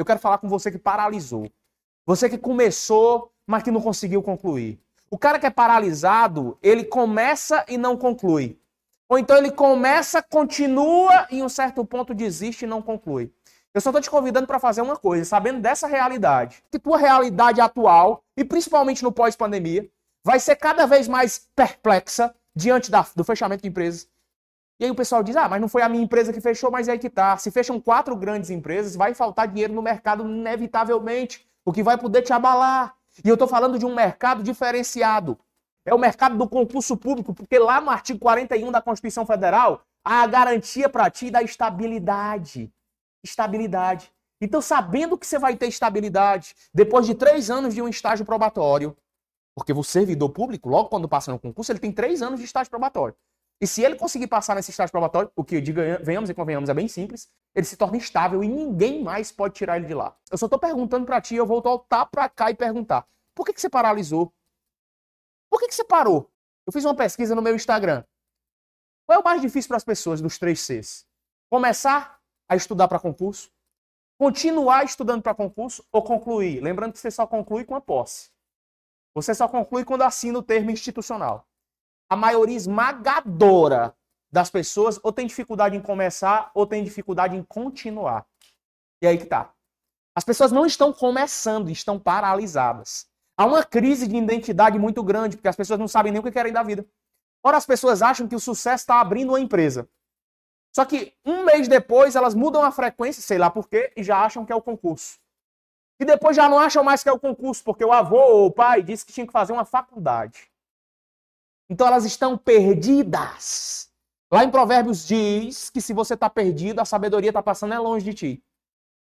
Eu quero falar com você que paralisou. Você que começou, mas que não conseguiu concluir. O cara que é paralisado, ele começa e não conclui. Ou então ele começa, continua e em um certo ponto desiste e não conclui. Eu só estou te convidando para fazer uma coisa, sabendo dessa realidade, que tua realidade atual, e principalmente no pós-pandemia, vai ser cada vez mais perplexa diante da, do fechamento de empresas. E aí o pessoal diz: ah, mas não foi a minha empresa que fechou, mas é aí que tá. Se fecham quatro grandes empresas, vai faltar dinheiro no mercado inevitavelmente, o que vai poder te abalar. E eu estou falando de um mercado diferenciado. É o mercado do concurso público, porque lá no artigo 41 da Constituição Federal, há a garantia para ti da estabilidade estabilidade. Então, sabendo que você vai ter estabilidade, depois de três anos de um estágio probatório, porque o servidor público, logo quando passa no concurso, ele tem três anos de estágio probatório. E se ele conseguir passar nesse estágio probatório, o que, diga, venhamos e convenhamos, é bem simples, ele se torna estável e ninguém mais pode tirar ele de lá. Eu só estou perguntando para ti, eu vou voltar para cá e perguntar: por que, que você paralisou? Por que, que você parou? Eu fiz uma pesquisa no meu Instagram. Qual é o mais difícil para as pessoas dos três Cs? Começar, a estudar para concurso, continuar estudando para concurso ou concluir. Lembrando que você só conclui com a posse. Você só conclui quando assina o termo institucional. A maioria esmagadora das pessoas ou tem dificuldade em começar ou tem dificuldade em continuar. E aí que tá. As pessoas não estão começando, estão paralisadas. Há uma crise de identidade muito grande, porque as pessoas não sabem nem o que querem da vida. Ora, as pessoas acham que o sucesso está abrindo uma empresa. Só que um mês depois elas mudam a frequência, sei lá por quê, e já acham que é o concurso. E depois já não acham mais que é o concurso, porque o avô ou o pai disse que tinha que fazer uma faculdade. Então elas estão perdidas. Lá em Provérbios diz que se você está perdido, a sabedoria está passando é longe de ti.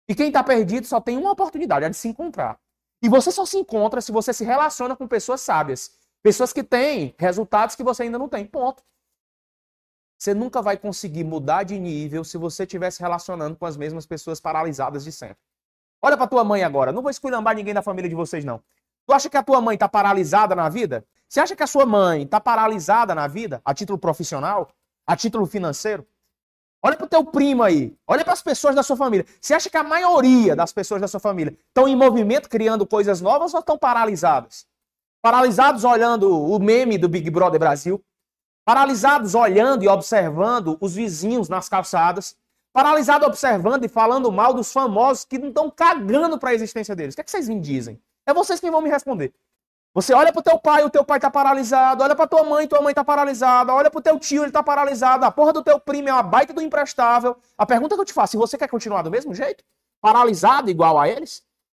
E quem está perdido só tem uma oportunidade, é de se encontrar. E você só se encontra se você se relaciona com pessoas sábias. Pessoas que têm resultados que você ainda não tem. Ponto. Você nunca vai conseguir mudar de nível se você estiver se relacionando com as mesmas pessoas paralisadas de sempre. Olha para tua mãe agora. Não vou esculhambar ninguém da família de vocês, não. Tu acha que a tua mãe está paralisada na vida? Você acha que a sua mãe está paralisada na vida, a título profissional, a título financeiro? Olha para o teu primo aí. Olha para as pessoas da sua família. Você acha que a maioria das pessoas da sua família estão em movimento, criando coisas novas ou estão paralisadas? Paralisados olhando o meme do Big Brother Brasil, paralisados olhando e observando os vizinhos nas calçadas, paralisado observando e falando mal dos famosos que não estão cagando para a existência deles. O que, é que vocês me dizem? É vocês que vão me responder. Você olha pro teu pai, o teu pai tá paralisado. Olha pra tua mãe, tua mãe tá paralisada. Olha pro teu tio, ele tá paralisado. A porra do teu primo é uma baita do imprestável. A pergunta que eu te faço, se você quer continuar do mesmo jeito? Paralisado igual a eles?